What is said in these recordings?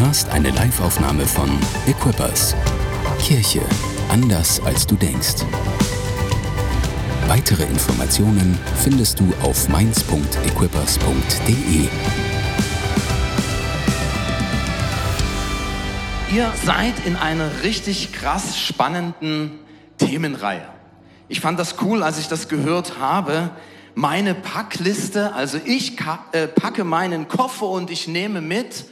hörst eine Liveaufnahme von Equippers. Kirche anders als du denkst. Weitere Informationen findest du auf mainz.equippers.de. Ihr seid in einer richtig krass spannenden Themenreihe. Ich fand das cool, als ich das gehört habe. Meine Packliste, also ich äh, packe meinen Koffer und ich nehme mit.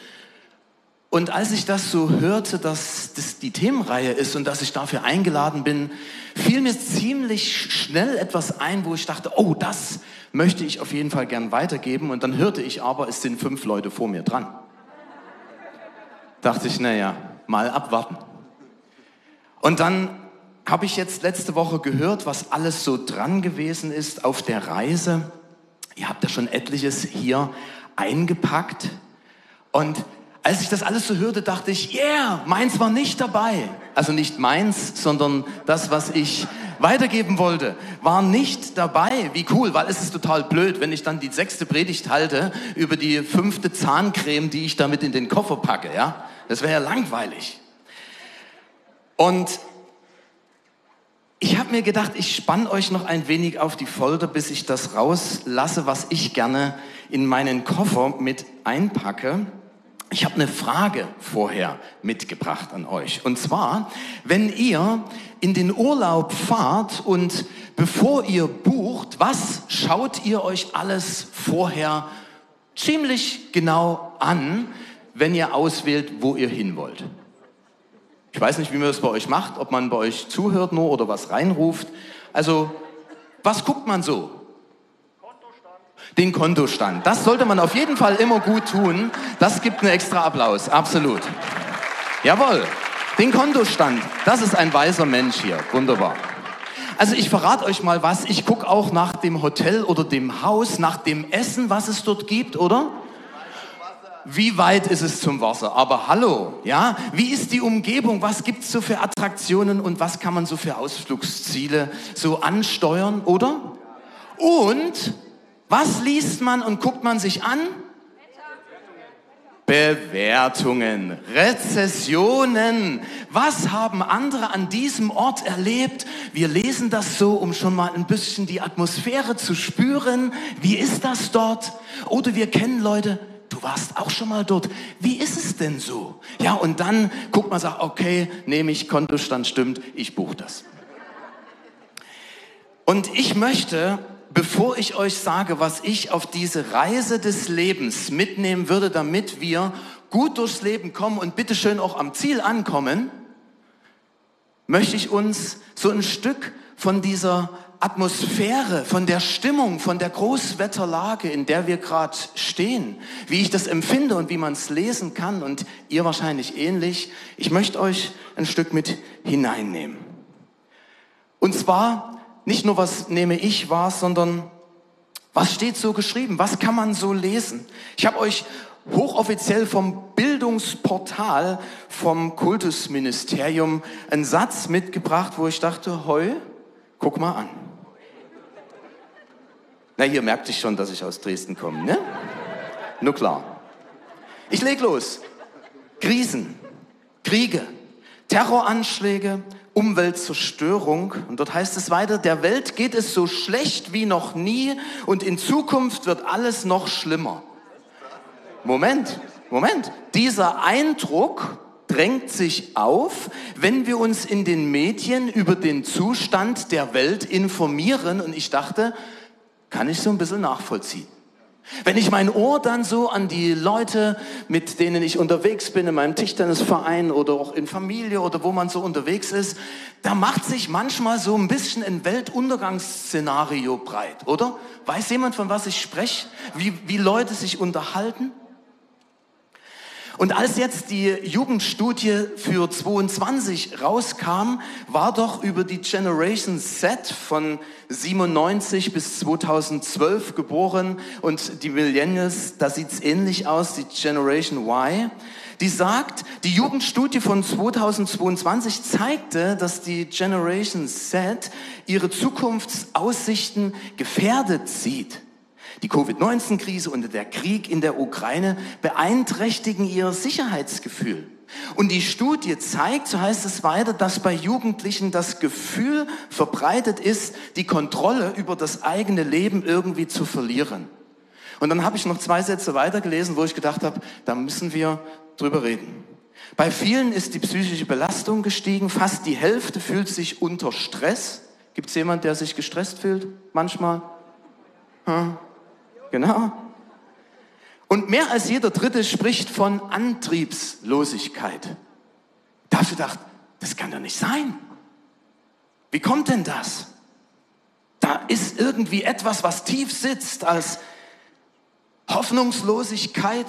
Und als ich das so hörte, dass das die Themenreihe ist und dass ich dafür eingeladen bin, fiel mir ziemlich schnell etwas ein, wo ich dachte, oh, das möchte ich auf jeden Fall gern weitergeben. Und dann hörte ich aber, es sind fünf Leute vor mir dran dachte ich, naja, mal abwarten. Und dann habe ich jetzt letzte Woche gehört, was alles so dran gewesen ist auf der Reise. Ihr habt ja schon etliches hier eingepackt. Und als ich das alles so hörte, dachte ich, yeah, meins war nicht dabei. Also nicht meins, sondern das, was ich weitergeben wollte, war nicht dabei. Wie cool, weil es ist total blöd, wenn ich dann die sechste Predigt halte über die fünfte Zahncreme, die ich damit in den Koffer packe, ja. Das wäre ja langweilig. Und ich habe mir gedacht, ich spann euch noch ein wenig auf die Folter, bis ich das rauslasse, was ich gerne in meinen Koffer mit einpacke. Ich habe eine Frage vorher mitgebracht an euch. Und zwar, wenn ihr in den Urlaub fahrt und bevor ihr bucht, was schaut ihr euch alles vorher ziemlich genau an, wenn ihr auswählt, wo ihr hin wollt. Ich weiß nicht, wie man das bei euch macht, ob man bei euch zuhört nur oder was reinruft. Also, was guckt man so? Den Kontostand. Das sollte man auf jeden Fall immer gut tun. Das gibt einen extra Applaus. Absolut. Jawohl. Den Kontostand. Das ist ein weiser Mensch hier. Wunderbar. Also ich verrate euch mal was. Ich gucke auch nach dem Hotel oder dem Haus, nach dem Essen, was es dort gibt, oder? wie weit ist es zum Wasser? Aber hallo, ja, wie ist die Umgebung? Was gibt es so für Attraktionen und was kann man so für Ausflugsziele so ansteuern, oder? Und was liest man und guckt man sich an? Bewertungen, Rezessionen. Was haben andere an diesem Ort erlebt? Wir lesen das so, um schon mal ein bisschen die Atmosphäre zu spüren. Wie ist das dort? Oder wir kennen Leute, du warst auch schon mal dort. Wie ist es denn so? Ja, und dann guckt man, sagt, okay, nehme ich, Kontostand stimmt, ich buche das. Und ich möchte, bevor ich euch sage, was ich auf diese Reise des Lebens mitnehmen würde, damit wir gut durchs Leben kommen und bitteschön auch am Ziel ankommen, möchte ich uns so ein Stück von dieser Atmosphäre, von der Stimmung, von der Großwetterlage, in der wir gerade stehen, wie ich das empfinde und wie man es lesen kann und ihr wahrscheinlich ähnlich. Ich möchte euch ein Stück mit hineinnehmen. Und zwar nicht nur, was nehme ich wahr, sondern was steht so geschrieben? Was kann man so lesen? Ich habe euch hochoffiziell vom Bildungsportal vom Kultusministerium einen Satz mitgebracht, wo ich dachte, heu, guck mal an. Na, hier merkt sich schon, dass ich aus Dresden komme, ne? Nur klar. Ich leg los. Krisen, Kriege, Terroranschläge, Umweltzerstörung. Und dort heißt es weiter, der Welt geht es so schlecht wie noch nie und in Zukunft wird alles noch schlimmer. Moment, Moment. Dieser Eindruck drängt sich auf, wenn wir uns in den Medien über den Zustand der Welt informieren. Und ich dachte, kann ich so ein bisschen nachvollziehen. Wenn ich mein Ohr dann so an die Leute, mit denen ich unterwegs bin, in meinem Tischtennisverein oder auch in Familie oder wo man so unterwegs ist, da macht sich manchmal so ein bisschen ein Weltuntergangsszenario breit, oder? Weiß jemand, von was ich spreche? Wie, wie Leute sich unterhalten? Und als jetzt die Jugendstudie für 22 rauskam, war doch über die Generation Z von 97 bis 2012 geboren und die Millennials, da sieht's ähnlich aus, die Generation Y. Die sagt, die Jugendstudie von 2022 zeigte, dass die Generation Z ihre Zukunftsaussichten gefährdet sieht. Die Covid-19-Krise und der Krieg in der Ukraine beeinträchtigen ihr Sicherheitsgefühl. Und die Studie zeigt, so heißt es weiter, dass bei Jugendlichen das Gefühl verbreitet ist, die Kontrolle über das eigene Leben irgendwie zu verlieren. Und dann habe ich noch zwei Sätze weitergelesen, wo ich gedacht habe, da müssen wir drüber reden. Bei vielen ist die psychische Belastung gestiegen, fast die Hälfte fühlt sich unter Stress. Gibt es jemand, der sich gestresst fühlt manchmal? Hm? Genau. Und mehr als jeder Dritte spricht von Antriebslosigkeit. Da hast du gedacht, das kann doch nicht sein. Wie kommt denn das? Da ist irgendwie etwas, was tief sitzt als Hoffnungslosigkeit,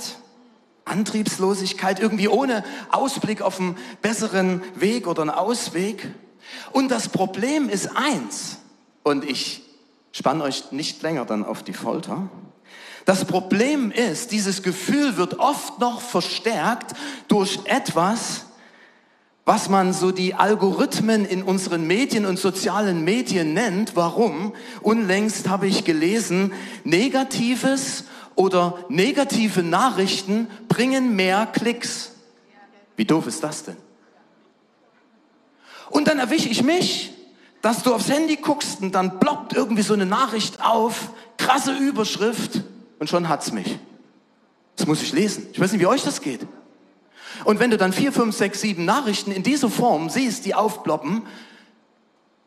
Antriebslosigkeit, irgendwie ohne Ausblick auf einen besseren Weg oder einen Ausweg. Und das Problem ist eins, und ich spanne euch nicht länger dann auf die Folter. Das Problem ist, dieses Gefühl wird oft noch verstärkt durch etwas, was man so die Algorithmen in unseren Medien und sozialen Medien nennt. Warum? Unlängst habe ich gelesen, negatives oder negative Nachrichten bringen mehr Klicks. Wie doof ist das denn? Und dann erwische ich mich, dass du aufs Handy guckst und dann ploppt irgendwie so eine Nachricht auf, krasse Überschrift und schon hat's mich. Das muss ich lesen. Ich weiß nicht, wie euch das geht. Und wenn du dann vier, fünf, sechs, sieben Nachrichten in dieser Form siehst, die aufploppen,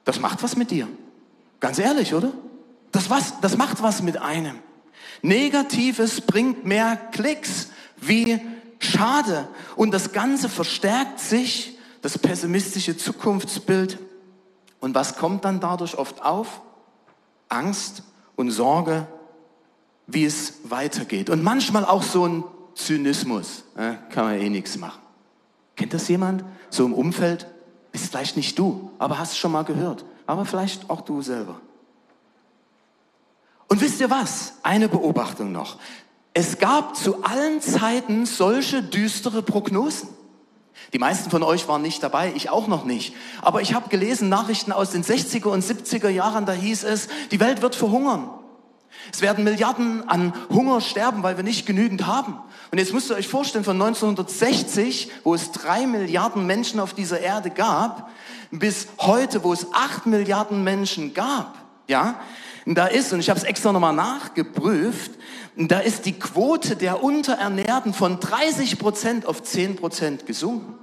das macht was mit dir. Ganz ehrlich, oder? Das, was, das macht was mit einem. Negatives bringt mehr Klicks. Wie schade. Und das Ganze verstärkt sich, das pessimistische Zukunftsbild. Und was kommt dann dadurch oft auf? Angst und Sorge wie es weitergeht. Und manchmal auch so ein Zynismus. Äh, kann man eh nichts machen. Kennt das jemand? So im Umfeld? Bist vielleicht nicht du, aber hast schon mal gehört. Aber vielleicht auch du selber. Und wisst ihr was? Eine Beobachtung noch. Es gab zu allen Zeiten solche düstere Prognosen. Die meisten von euch waren nicht dabei, ich auch noch nicht. Aber ich habe gelesen Nachrichten aus den 60er und 70er Jahren, da hieß es, die Welt wird verhungern. Es werden Milliarden an Hunger sterben, weil wir nicht genügend haben. Und jetzt müsst ihr euch vorstellen, von 1960, wo es drei Milliarden Menschen auf dieser Erde gab, bis heute, wo es acht Milliarden Menschen gab, ja, da ist, und ich habe es extra nochmal nachgeprüft, da ist die Quote der Unterernährten von 30 Prozent auf 10 Prozent gesunken.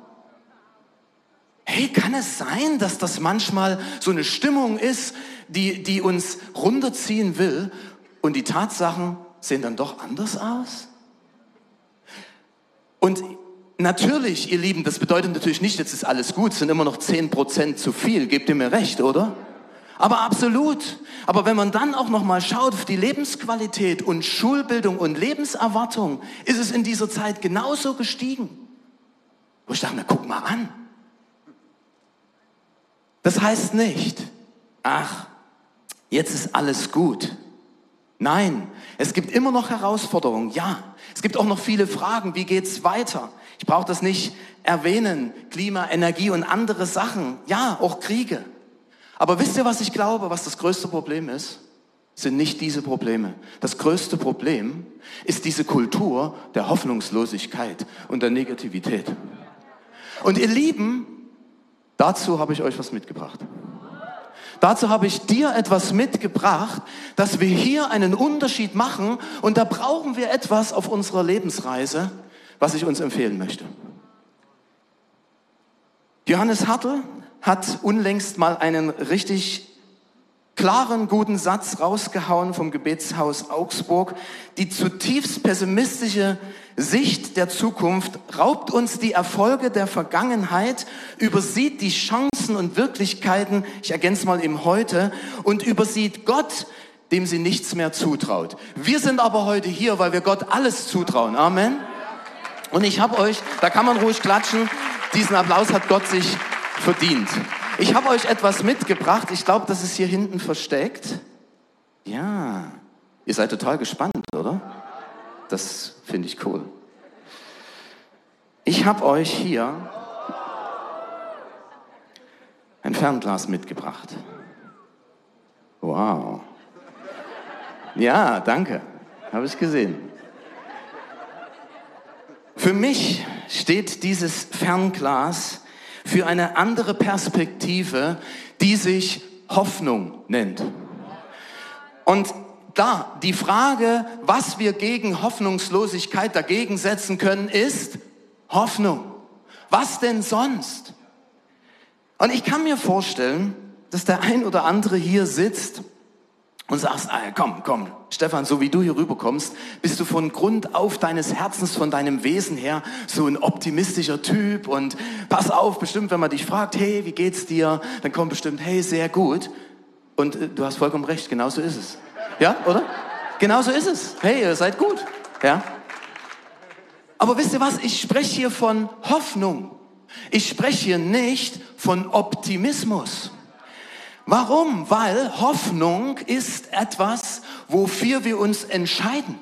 Hey, kann es sein, dass das manchmal so eine Stimmung ist, die, die uns runterziehen will und die Tatsachen sehen dann doch anders aus? Und natürlich, ihr Lieben, das bedeutet natürlich nicht, jetzt ist alles gut, es sind immer noch 10% zu viel, gebt ihr mir recht, oder? Aber absolut. Aber wenn man dann auch noch mal schaut auf die Lebensqualität und Schulbildung und Lebenserwartung, ist es in dieser Zeit genauso gestiegen. Wo ich dachte mir, guck mal an. Das heißt nicht, ach, jetzt ist alles gut. Nein, es gibt immer noch Herausforderungen, ja. Es gibt auch noch viele Fragen, wie geht's weiter? Ich brauche das nicht erwähnen, Klima, Energie und andere Sachen. Ja, auch Kriege. Aber wisst ihr, was ich glaube, was das größte Problem ist? Sind nicht diese Probleme. Das größte Problem ist diese Kultur der Hoffnungslosigkeit und der Negativität. Und ihr Lieben, dazu habe ich euch was mitgebracht. Dazu habe ich dir etwas mitgebracht, dass wir hier einen Unterschied machen und da brauchen wir etwas auf unserer Lebensreise, was ich uns empfehlen möchte. Johannes Hartl hat unlängst mal einen richtig klaren, guten Satz rausgehauen vom Gebetshaus Augsburg. Die zutiefst pessimistische Sicht der Zukunft raubt uns die Erfolge der Vergangenheit, übersieht die Chancen und Wirklichkeiten, ich ergänze mal im Heute, und übersieht Gott, dem sie nichts mehr zutraut. Wir sind aber heute hier, weil wir Gott alles zutrauen. Amen. Und ich habe euch, da kann man ruhig klatschen, diesen Applaus hat Gott sich verdient. Ich habe euch etwas mitgebracht. Ich glaube, das ist hier hinten versteckt. Ja, ihr seid total gespannt, oder? Das finde ich cool. Ich habe euch hier ein Fernglas mitgebracht. Wow. Ja, danke. Habe ich gesehen. Für mich steht dieses Fernglas für eine andere Perspektive, die sich Hoffnung nennt. Und da die Frage, was wir gegen Hoffnungslosigkeit dagegen setzen können, ist Hoffnung. Was denn sonst? Und ich kann mir vorstellen, dass der ein oder andere hier sitzt und sagst, ah, komm, komm, Stefan, so wie du hier rüberkommst, bist du von Grund auf deines Herzens, von deinem Wesen her so ein optimistischer Typ und pass auf, bestimmt, wenn man dich fragt, hey, wie geht's dir, dann kommt bestimmt, hey, sehr gut. Und äh, du hast vollkommen recht, genau so ist es. Ja, oder? Genau so ist es. Hey, ihr seid gut. Ja. Aber wisst ihr was? Ich spreche hier von Hoffnung. Ich spreche hier nicht von Optimismus. Warum? Weil Hoffnung ist etwas, wofür wir uns entscheiden.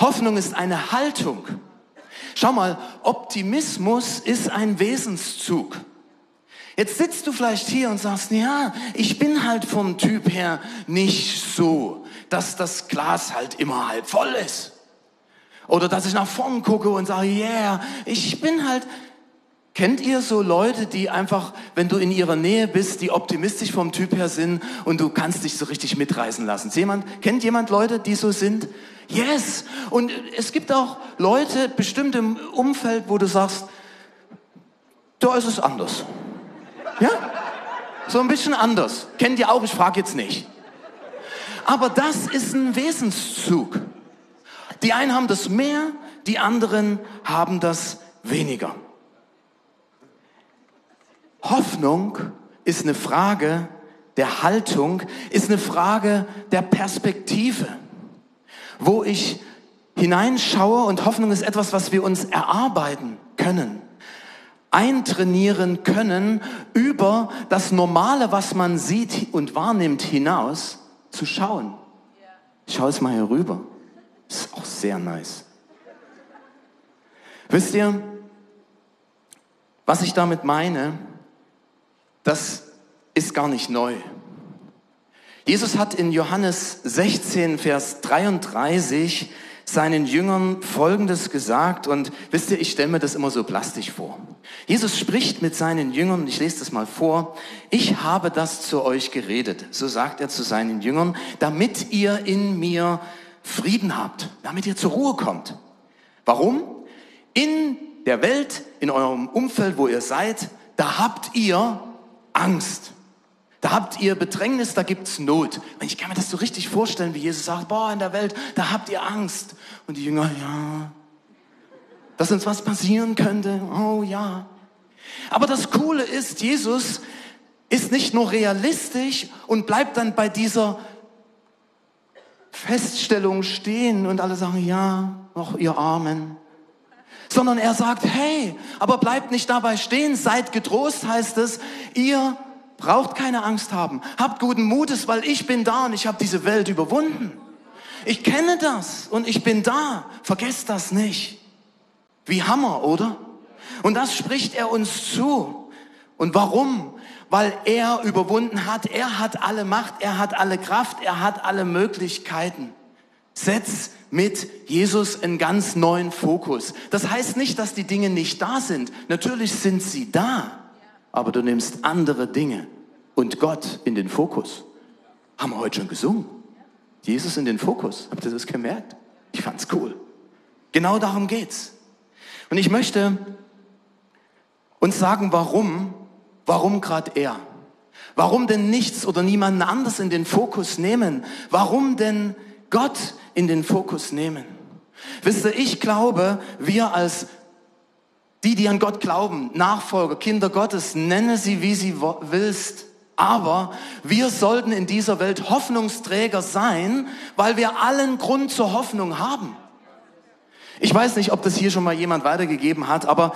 Hoffnung ist eine Haltung. Schau mal, Optimismus ist ein Wesenszug. Jetzt sitzt du vielleicht hier und sagst, ja, ich bin halt vom Typ her nicht so, dass das Glas halt immer halb voll ist. Oder dass ich nach vorn gucke und sage, yeah, ich bin halt, Kennt ihr so Leute, die einfach, wenn du in ihrer Nähe bist, die optimistisch vom Typ her sind und du kannst dich so richtig mitreißen lassen? Jemand, kennt jemand Leute, die so sind? Yes! Und es gibt auch Leute bestimmt im Umfeld, wo du sagst, da ist es anders. Ja? So ein bisschen anders. Kennt ihr auch? Ich frage jetzt nicht. Aber das ist ein Wesenszug. Die einen haben das mehr, die anderen haben das weniger. Hoffnung ist eine Frage der Haltung, ist eine Frage der Perspektive, wo ich hineinschaue und Hoffnung ist etwas, was wir uns erarbeiten können, eintrainieren können, über das Normale, was man sieht und wahrnimmt, hinaus zu schauen. Ich schaue es mal hier rüber. Ist auch sehr nice. Wisst ihr, was ich damit meine? Das ist gar nicht neu. Jesus hat in Johannes 16, Vers 33 seinen Jüngern Folgendes gesagt und wisst ihr, ich stelle mir das immer so plastisch vor. Jesus spricht mit seinen Jüngern, ich lese das mal vor, ich habe das zu euch geredet, so sagt er zu seinen Jüngern, damit ihr in mir Frieden habt, damit ihr zur Ruhe kommt. Warum? In der Welt, in eurem Umfeld, wo ihr seid, da habt ihr Angst. Da habt ihr Bedrängnis, da gibt's Not. Und ich kann mir das so richtig vorstellen, wie Jesus sagt, boah, in der Welt, da habt ihr Angst. Und die Jünger, ja, dass uns was passieren könnte, oh ja. Aber das Coole ist, Jesus ist nicht nur realistisch und bleibt dann bei dieser Feststellung stehen und alle sagen, ja, noch ihr Armen sondern er sagt, hey, aber bleibt nicht dabei stehen, seid getrost, heißt es, ihr braucht keine Angst haben, habt guten Mutes, weil ich bin da und ich habe diese Welt überwunden. Ich kenne das und ich bin da, vergesst das nicht. Wie Hammer, oder? Und das spricht er uns zu. Und warum? Weil er überwunden hat, er hat alle Macht, er hat alle Kraft, er hat alle Möglichkeiten. Setz mit Jesus einen ganz neuen Fokus. Das heißt nicht, dass die Dinge nicht da sind. Natürlich sind sie da, aber du nimmst andere Dinge und Gott in den Fokus. Haben wir heute schon gesungen. Jesus in den Fokus. Habt ihr das gemerkt? Ich fand's cool. Genau darum geht's. Und ich möchte uns sagen, warum, warum gerade er? Warum denn nichts oder niemanden anders in den Fokus nehmen? Warum denn Gott in den Fokus nehmen. Wisst ihr, ich glaube, wir als die, die an Gott glauben, Nachfolger, Kinder Gottes, nenne sie, wie sie willst. Aber wir sollten in dieser Welt Hoffnungsträger sein, weil wir allen Grund zur Hoffnung haben. Ich weiß nicht, ob das hier schon mal jemand weitergegeben hat, aber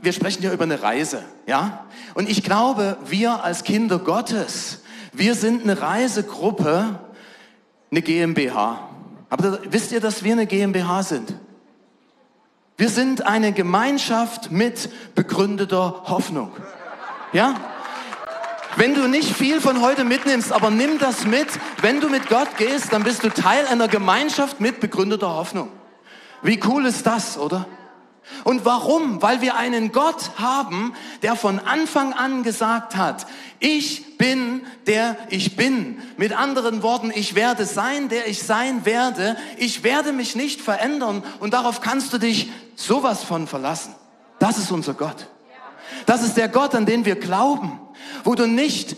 wir sprechen ja über eine Reise, ja? Und ich glaube, wir als Kinder Gottes, wir sind eine Reisegruppe, eine GmbH. Aber wisst ihr, dass wir eine GmbH sind? Wir sind eine Gemeinschaft mit begründeter Hoffnung. Ja? Wenn du nicht viel von heute mitnimmst, aber nimm das mit. Wenn du mit Gott gehst, dann bist du Teil einer Gemeinschaft mit begründeter Hoffnung. Wie cool ist das, oder? Und warum? Weil wir einen Gott haben, der von Anfang an gesagt hat, ich bin der ich bin. Mit anderen Worten, ich werde sein, der ich sein werde. Ich werde mich nicht verändern und darauf kannst du dich sowas von verlassen. Das ist unser Gott. Das ist der Gott, an den wir glauben, wo du nicht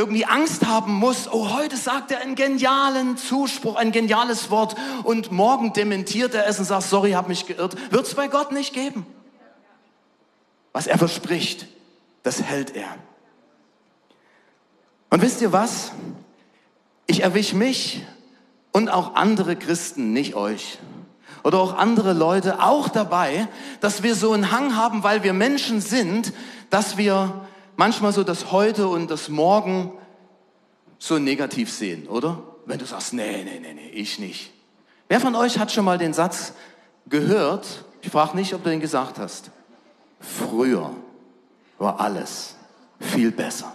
irgendwie Angst haben muss, oh, heute sagt er einen genialen Zuspruch, ein geniales Wort und morgen dementiert er es und sagt, sorry, habe mich geirrt, wird es bei Gott nicht geben. Was er verspricht, das hält er. Und wisst ihr was? Ich erwische mich und auch andere Christen, nicht euch, oder auch andere Leute auch dabei, dass wir so einen Hang haben, weil wir Menschen sind, dass wir manchmal so das Heute und das Morgen so negativ sehen, oder? Wenn du sagst, nee, nee, nee, nee, ich nicht. Wer von euch hat schon mal den Satz gehört? Ich frage nicht, ob du den gesagt hast. Früher war alles viel besser.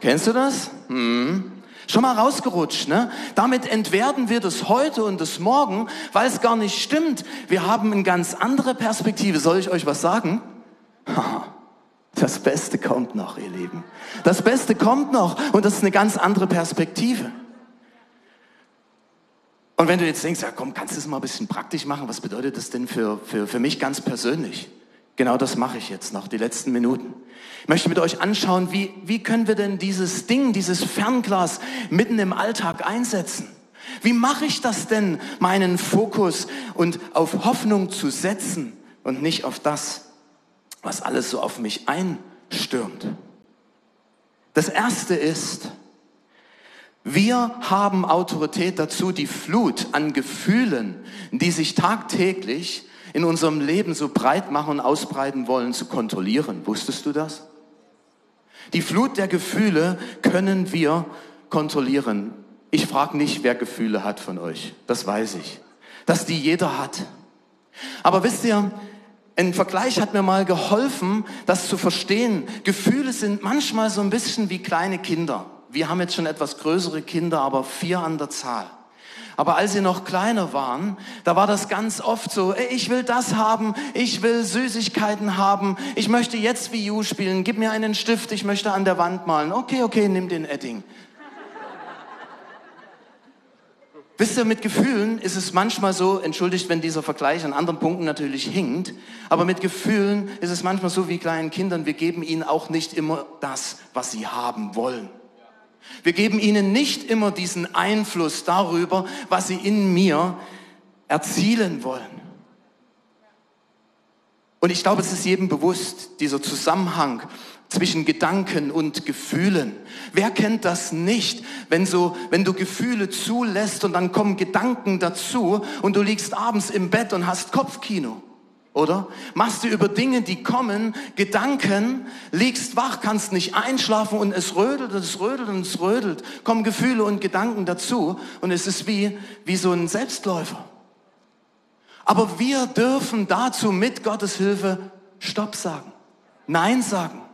Kennst du das? Hm. Schon mal rausgerutscht, ne? Damit entwerten wir das heute und das morgen, weil es gar nicht stimmt. Wir haben eine ganz andere Perspektive. Soll ich euch was sagen? Das Beste kommt noch, ihr Lieben. Das Beste kommt noch und das ist eine ganz andere Perspektive. Und wenn du jetzt denkst, ja komm, kannst du es mal ein bisschen praktisch machen, was bedeutet das denn für, für, für mich ganz persönlich? Genau das mache ich jetzt noch, die letzten Minuten. Ich möchte mit euch anschauen, wie, wie können wir denn dieses Ding, dieses Fernglas mitten im Alltag einsetzen? Wie mache ich das denn, meinen Fokus und auf Hoffnung zu setzen und nicht auf das, was alles so auf mich einstürmt. Das erste ist, wir haben Autorität dazu, die Flut an Gefühlen, die sich tagtäglich in unserem Leben so breit machen und ausbreiten wollen, zu kontrollieren. Wusstest du das? Die Flut der Gefühle können wir kontrollieren. Ich frage nicht, wer Gefühle hat von euch. Das weiß ich. Dass die jeder hat. Aber wisst ihr, ein Vergleich hat mir mal geholfen, das zu verstehen. Gefühle sind manchmal so ein bisschen wie kleine Kinder. Wir haben jetzt schon etwas größere Kinder, aber vier an der Zahl. Aber als sie noch kleiner waren, da war das ganz oft so, ey, ich will das haben, ich will Süßigkeiten haben, ich möchte jetzt Wii U spielen, gib mir einen Stift, ich möchte an der Wand malen. Okay, okay, nimm den Edding. Wisst ihr, mit Gefühlen ist es manchmal so, entschuldigt, wenn dieser Vergleich an anderen Punkten natürlich hinkt, aber mit Gefühlen ist es manchmal so wie kleinen Kindern, wir geben ihnen auch nicht immer das, was sie haben wollen. Wir geben ihnen nicht immer diesen Einfluss darüber, was sie in mir erzielen wollen. Und ich glaube, es ist jedem bewusst, dieser Zusammenhang zwischen Gedanken und Gefühlen. Wer kennt das nicht, wenn so, wenn du Gefühle zulässt und dann kommen Gedanken dazu und du liegst abends im Bett und hast Kopfkino? Oder? Machst du über Dinge, die kommen, Gedanken, liegst wach, kannst nicht einschlafen und es rödelt und es rödelt und es rödelt, kommen Gefühle und Gedanken dazu und es ist wie, wie so ein Selbstläufer. Aber wir dürfen dazu mit Gottes Hilfe Stopp sagen, Nein sagen.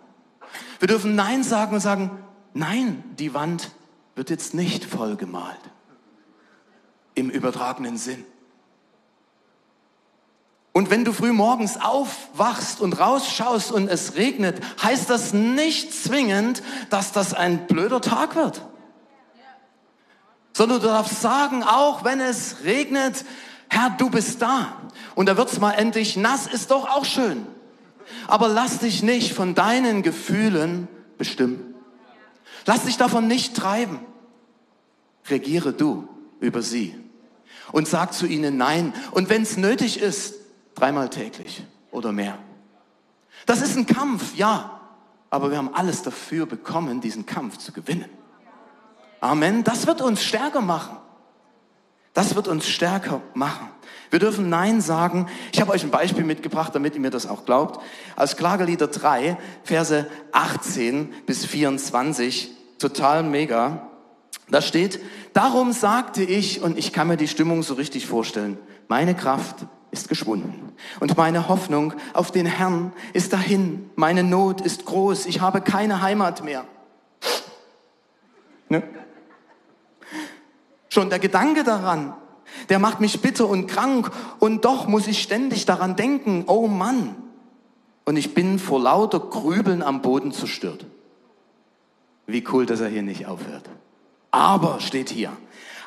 Wir dürfen Nein sagen und sagen, nein, die Wand wird jetzt nicht vollgemalt. Im übertragenen Sinn. Und wenn du früh morgens aufwachst und rausschaust und es regnet, heißt das nicht zwingend, dass das ein blöder Tag wird. Sondern du darfst sagen, auch wenn es regnet, Herr, du bist da. Und da wird's mal endlich nass, ist doch auch schön. Aber lass dich nicht von deinen Gefühlen bestimmen. Lass dich davon nicht treiben. Regiere du über sie und sag zu ihnen Nein. Und wenn es nötig ist, dreimal täglich oder mehr. Das ist ein Kampf, ja, aber wir haben alles dafür bekommen, diesen Kampf zu gewinnen. Amen. Das wird uns stärker machen. Das wird uns stärker machen. Wir dürfen Nein sagen. Ich habe euch ein Beispiel mitgebracht, damit ihr mir das auch glaubt. Aus Klagelieder 3, Verse 18 bis 24, total mega. Da steht, darum sagte ich, und ich kann mir die Stimmung so richtig vorstellen, meine Kraft ist geschwunden. Und meine Hoffnung auf den Herrn ist dahin. Meine Not ist groß. Ich habe keine Heimat mehr. Ne? Schon der Gedanke daran, der macht mich bitter und krank. Und doch muss ich ständig daran denken, oh Mann. Und ich bin vor lauter Grübeln am Boden zerstört. Wie cool, dass er hier nicht aufhört. Aber steht hier,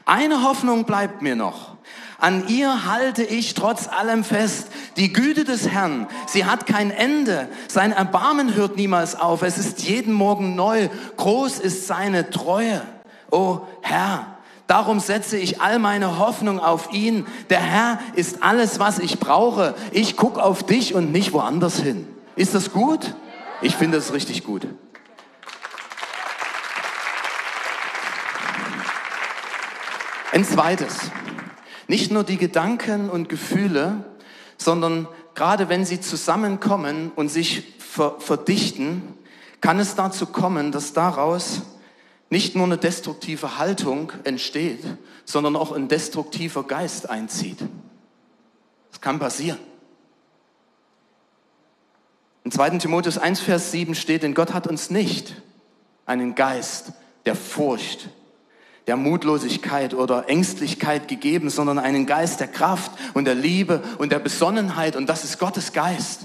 eine Hoffnung bleibt mir noch. An ihr halte ich trotz allem fest. Die Güte des Herrn, sie hat kein Ende. Sein Erbarmen hört niemals auf. Es ist jeden Morgen neu. Groß ist seine Treue. O Herr, darum setze ich all meine Hoffnung auf ihn. Der Herr ist alles, was ich brauche. Ich gucke auf dich und nicht woanders hin. Ist das gut? Ich finde es richtig gut. Ein zweites. Nicht nur die Gedanken und Gefühle, sondern gerade wenn sie zusammenkommen und sich ver verdichten, kann es dazu kommen, dass daraus nicht nur eine destruktive Haltung entsteht, sondern auch ein destruktiver Geist einzieht. Das kann passieren. In 2. Timotheus 1, Vers 7 steht, denn Gott hat uns nicht einen Geist der Furcht, der Mutlosigkeit oder Ängstlichkeit gegeben, sondern einen Geist der Kraft und der Liebe und der Besonnenheit und das ist Gottes Geist.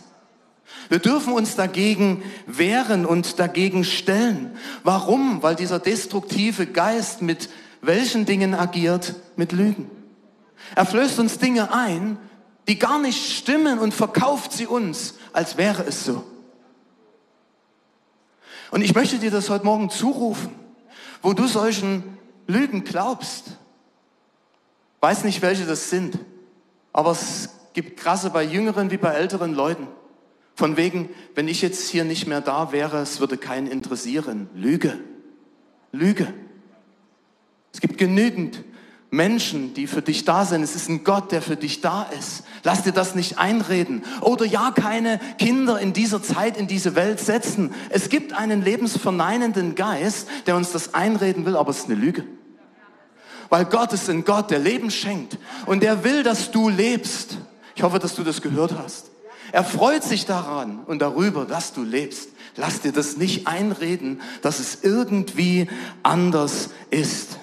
Wir dürfen uns dagegen wehren und dagegen stellen. Warum? Weil dieser destruktive Geist mit welchen Dingen agiert? Mit Lügen. Er flößt uns Dinge ein, die gar nicht stimmen und verkauft sie uns, als wäre es so. Und ich möchte dir das heute Morgen zurufen, wo du solchen Lügen glaubst. Weiß nicht, welche das sind, aber es gibt krasse bei jüngeren wie bei älteren Leuten. Von wegen, wenn ich jetzt hier nicht mehr da wäre, es würde keinen interessieren. Lüge. Lüge. Es gibt genügend Menschen, die für dich da sind. Es ist ein Gott, der für dich da ist. Lass dir das nicht einreden. Oder ja, keine Kinder in dieser Zeit in diese Welt setzen. Es gibt einen lebensverneinenden Geist, der uns das einreden will, aber es ist eine Lüge. Weil Gott ist ein Gott, der Leben schenkt. Und der will, dass du lebst. Ich hoffe, dass du das gehört hast. Er freut sich daran und darüber, dass du lebst. Lass dir das nicht einreden, dass es irgendwie anders ist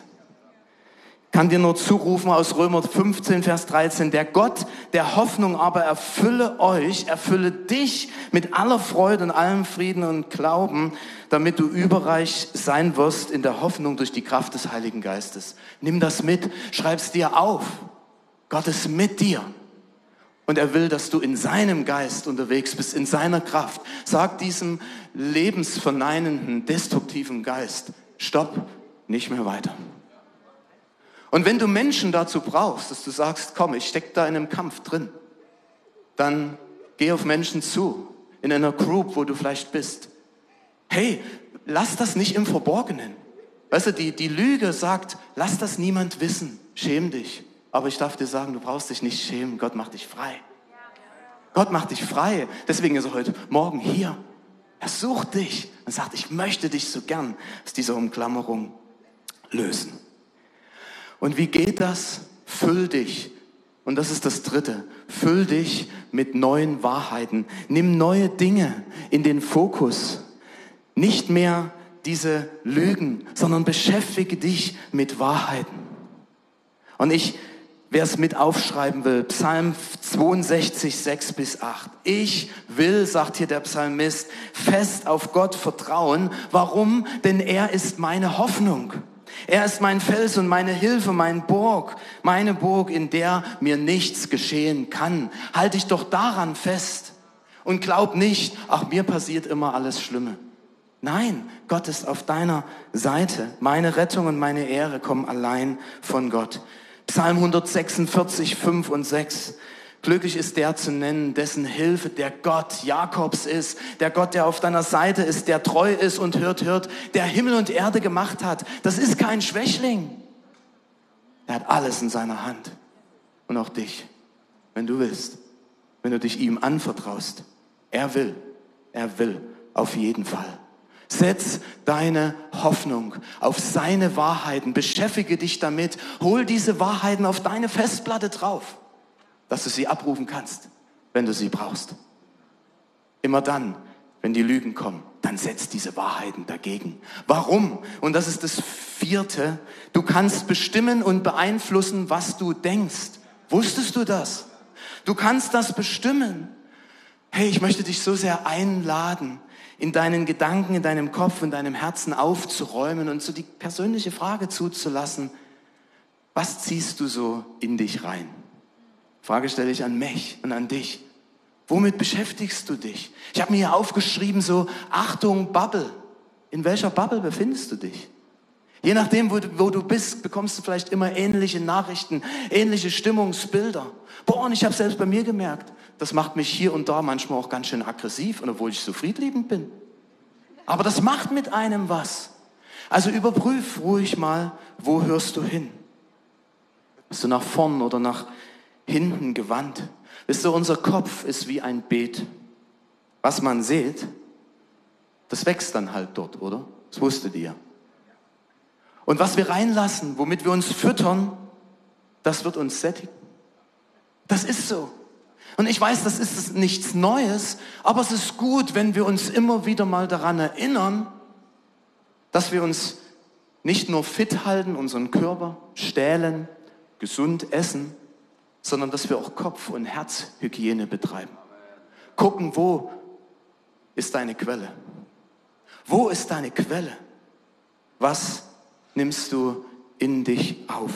kann dir nur zurufen aus Römer 15, Vers 13, der Gott der Hoffnung aber erfülle euch, erfülle dich mit aller Freude und allem Frieden und Glauben, damit du überreich sein wirst in der Hoffnung durch die Kraft des Heiligen Geistes. Nimm das mit, schreib's dir auf. Gott ist mit dir. Und er will, dass du in seinem Geist unterwegs bist, in seiner Kraft. Sag diesem lebensverneinenden, destruktiven Geist, stopp, nicht mehr weiter. Und wenn du Menschen dazu brauchst, dass du sagst, komm, ich stecke da in einem Kampf drin, dann geh auf Menschen zu, in einer Group, wo du vielleicht bist. Hey, lass das nicht im Verborgenen. Weißt du, die, die Lüge sagt, lass das niemand wissen, schäm dich. Aber ich darf dir sagen, du brauchst dich nicht schämen, Gott macht dich frei. Gott macht dich frei. Deswegen ist er heute Morgen hier. Er sucht dich und sagt, ich möchte dich so gern aus dieser Umklammerung lösen. Und wie geht das? Füll dich. Und das ist das Dritte. Füll dich mit neuen Wahrheiten. Nimm neue Dinge in den Fokus. Nicht mehr diese Lügen, sondern beschäftige dich mit Wahrheiten. Und ich, wer es mit aufschreiben will, Psalm 62, 6 bis 8. Ich will, sagt hier der Psalmist, fest auf Gott vertrauen. Warum? Denn er ist meine Hoffnung. Er ist mein Fels und meine Hilfe, mein Burg, meine Burg, in der mir nichts geschehen kann. Halte dich doch daran fest und glaub nicht, ach, mir passiert immer alles Schlimme. Nein, Gott ist auf deiner Seite. Meine Rettung und meine Ehre kommen allein von Gott. Psalm 146, 5 und 6. Glücklich ist der zu nennen, dessen Hilfe der Gott Jakobs ist, der Gott, der auf deiner Seite ist, der treu ist und hört, hört, der Himmel und Erde gemacht hat. Das ist kein Schwächling. Er hat alles in seiner Hand. Und auch dich, wenn du willst, wenn du dich ihm anvertraust. Er will, er will, auf jeden Fall. Setz deine Hoffnung auf seine Wahrheiten, beschäftige dich damit, hol diese Wahrheiten auf deine Festplatte drauf dass du sie abrufen kannst. wenn du sie brauchst. Immer dann, wenn die Lügen kommen, dann setzt diese Wahrheiten dagegen. Warum? Und das ist das vierte. Du kannst bestimmen und beeinflussen, was du denkst. Wusstest du das? Du kannst das bestimmen. Hey, ich möchte dich so sehr einladen, in deinen Gedanken, in deinem Kopf, in deinem Herzen aufzuräumen und so die persönliche Frage zuzulassen, was ziehst du so in dich rein? Frage stelle ich an mich und an dich. Womit beschäftigst du dich? Ich habe mir hier aufgeschrieben, so, Achtung, Bubble. In welcher Bubble befindest du dich? Je nachdem, wo du, wo du bist, bekommst du vielleicht immer ähnliche Nachrichten, ähnliche Stimmungsbilder. Boah, und ich habe selbst bei mir gemerkt, das macht mich hier und da manchmal auch ganz schön aggressiv, obwohl ich so friedliebend bin. Aber das macht mit einem was. Also überprüf ruhig mal, wo hörst du hin? Bist du nach vorn oder nach hinten gewandt? Wisst ihr, unser Kopf ist wie ein Beet. Was man sieht, das wächst dann halt dort, oder? Das wusstet ihr. Und was wir reinlassen, womit wir uns füttern, das wird uns sättigen. Das ist so. Und ich weiß, das ist nichts Neues, aber es ist gut, wenn wir uns immer wieder mal daran erinnern, dass wir uns nicht nur fit halten, unseren Körper stählen, gesund essen, sondern dass wir auch Kopf- und Herzhygiene betreiben. Gucken, wo ist deine Quelle? Wo ist deine Quelle? Was nimmst du in dich auf?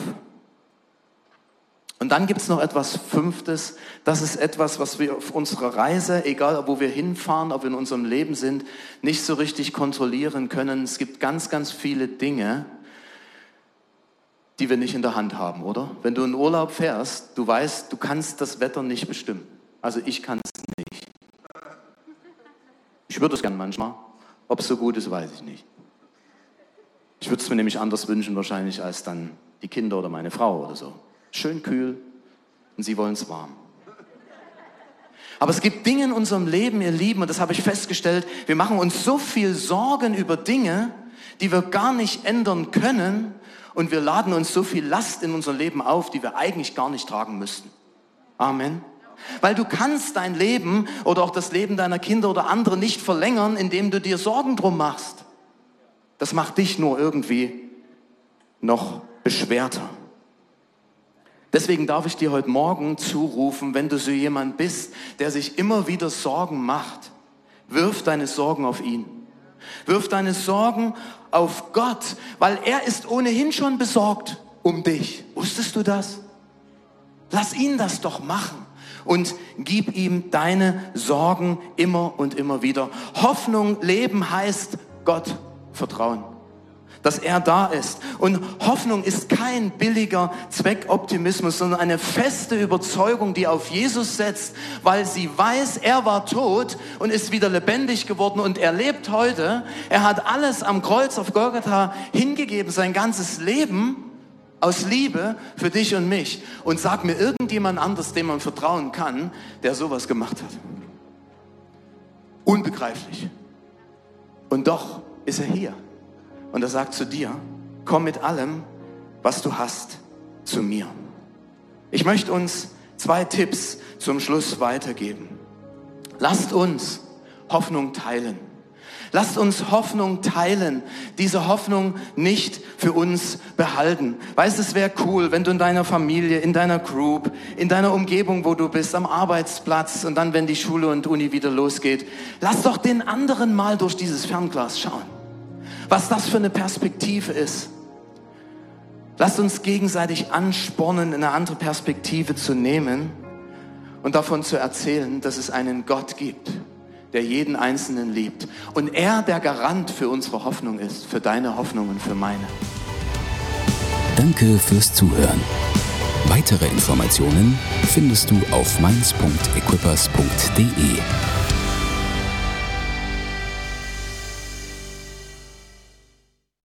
Und dann gibt es noch etwas Fünftes. Das ist etwas, was wir auf unserer Reise, egal wo wir hinfahren, ob wir in unserem Leben sind, nicht so richtig kontrollieren können. Es gibt ganz, ganz viele Dinge, die wir nicht in der Hand haben, oder? Wenn du in Urlaub fährst, du weißt, du kannst das Wetter nicht bestimmen. Also ich kann es nicht. Ich würde es gern manchmal. Ob es so gut ist, weiß ich nicht. Ich würde es mir nämlich anders wünschen wahrscheinlich als dann die Kinder oder meine Frau oder so. Schön kühl und sie wollen es warm. Aber es gibt Dinge in unserem Leben, ihr Lieben, und das habe ich festgestellt, wir machen uns so viel Sorgen über Dinge, die wir gar nicht ändern können, und wir laden uns so viel Last in unser Leben auf, die wir eigentlich gar nicht tragen müssten. Amen. Weil du kannst dein Leben oder auch das Leben deiner Kinder oder andere nicht verlängern, indem du dir Sorgen drum machst. Das macht dich nur irgendwie noch beschwerter. Deswegen darf ich dir heute Morgen zurufen, wenn du so jemand bist, der sich immer wieder Sorgen macht, wirf deine Sorgen auf ihn. Wirf deine Sorgen auf Gott, weil er ist ohnehin schon besorgt um dich. Wusstest du das? Lass ihn das doch machen und gib ihm deine Sorgen immer und immer wieder. Hoffnung leben heißt Gott vertrauen dass er da ist. Und Hoffnung ist kein billiger Zweckoptimismus, sondern eine feste Überzeugung, die auf Jesus setzt, weil sie weiß, er war tot und ist wieder lebendig geworden und er lebt heute. Er hat alles am Kreuz auf Golgatha hingegeben, sein ganzes Leben aus Liebe für dich und mich. Und sag mir irgendjemand anders, dem man vertrauen kann, der sowas gemacht hat. Unbegreiflich. Und doch ist er hier. Und er sagt zu dir, komm mit allem, was du hast, zu mir. Ich möchte uns zwei Tipps zum Schluss weitergeben. Lasst uns Hoffnung teilen. Lasst uns Hoffnung teilen, diese Hoffnung nicht für uns behalten. Weißt, es wäre cool, wenn du in deiner Familie, in deiner Group, in deiner Umgebung, wo du bist, am Arbeitsplatz und dann, wenn die Schule und Uni wieder losgeht, lass doch den anderen mal durch dieses Fernglas schauen was das für eine Perspektive ist. Lasst uns gegenseitig anspornen, eine andere Perspektive zu nehmen und davon zu erzählen, dass es einen Gott gibt, der jeden Einzelnen liebt. Und er der Garant für unsere Hoffnung ist, für deine Hoffnung und für meine. Danke fürs Zuhören. Weitere Informationen findest du auf mainz.equippers.de.